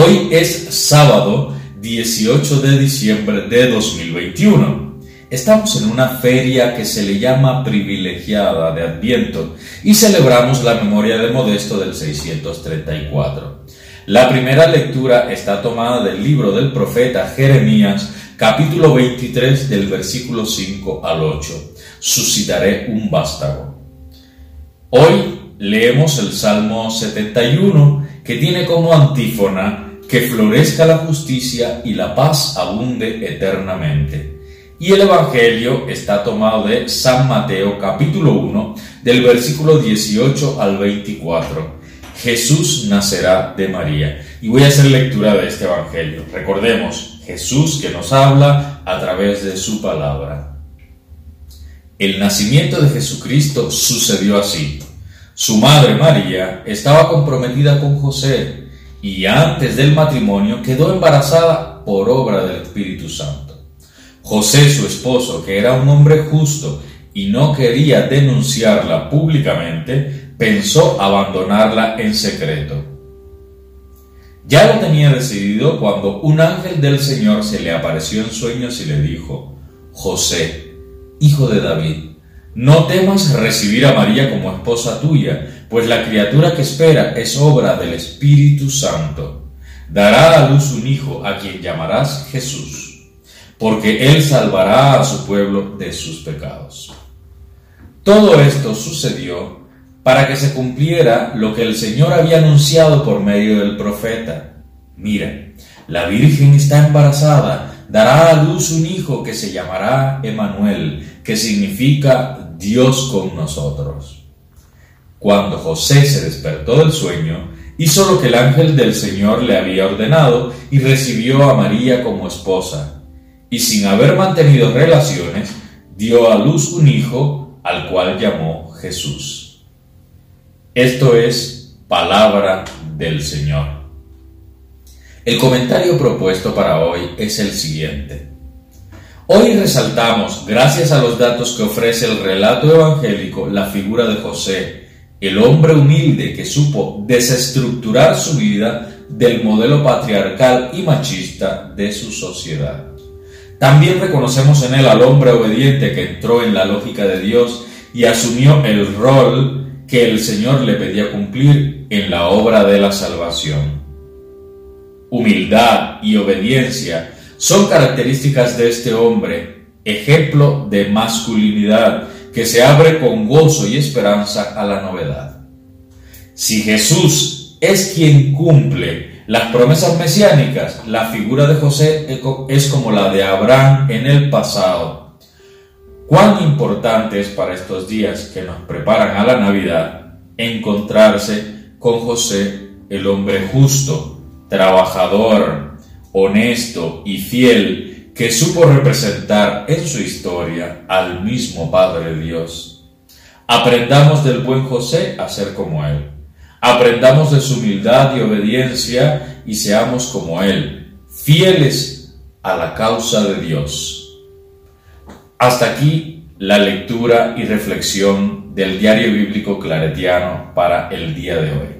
Hoy es sábado 18 de diciembre de 2021. Estamos en una feria que se le llama privilegiada de Adviento y celebramos la memoria de Modesto del 634. La primera lectura está tomada del libro del profeta Jeremías, capítulo 23 del versículo 5 al 8. Suscitaré un vástago. Hoy leemos el Salmo 71 que tiene como antífona que florezca la justicia y la paz abunde eternamente. Y el Evangelio está tomado de San Mateo capítulo 1 del versículo 18 al 24. Jesús nacerá de María. Y voy a hacer lectura de este Evangelio. Recordemos, Jesús que nos habla a través de su palabra. El nacimiento de Jesucristo sucedió así. Su madre María estaba comprometida con José y antes del matrimonio quedó embarazada por obra del Espíritu Santo. José, su esposo, que era un hombre justo y no quería denunciarla públicamente, pensó abandonarla en secreto. Ya lo tenía decidido cuando un ángel del Señor se le apareció en sueños y le dijo, José, hijo de David, no temas recibir a María como esposa tuya, pues la criatura que espera es obra del Espíritu Santo. Dará a luz un hijo a quien llamarás Jesús, porque él salvará a su pueblo de sus pecados. Todo esto sucedió para que se cumpliera lo que el Señor había anunciado por medio del profeta. Mira, la Virgen está embarazada, dará a luz un hijo que se llamará Emanuel, que significa Dios con nosotros. Cuando José se despertó del sueño, hizo lo que el ángel del Señor le había ordenado y recibió a María como esposa, y sin haber mantenido relaciones, dio a luz un hijo al cual llamó Jesús. Esto es palabra del Señor. El comentario propuesto para hoy es el siguiente. Hoy resaltamos, gracias a los datos que ofrece el relato evangélico, la figura de José, el hombre humilde que supo desestructurar su vida del modelo patriarcal y machista de su sociedad. También reconocemos en él al hombre obediente que entró en la lógica de Dios y asumió el rol que el Señor le pedía cumplir en la obra de la salvación humildad y obediencia son características de este hombre, ejemplo de masculinidad que se abre con gozo y esperanza a la novedad. Si Jesús es quien cumple las promesas mesiánicas, la figura de José es como la de Abraham en el pasado. Cuán importante es para estos días que nos preparan a la Navidad encontrarse con José, el hombre justo, trabajador, honesto y fiel que supo representar en su historia al mismo Padre Dios. Aprendamos del buen José a ser como Él. Aprendamos de su humildad y obediencia y seamos como Él, fieles a la causa de Dios. Hasta aquí la lectura y reflexión del diario bíblico claretiano para el día de hoy.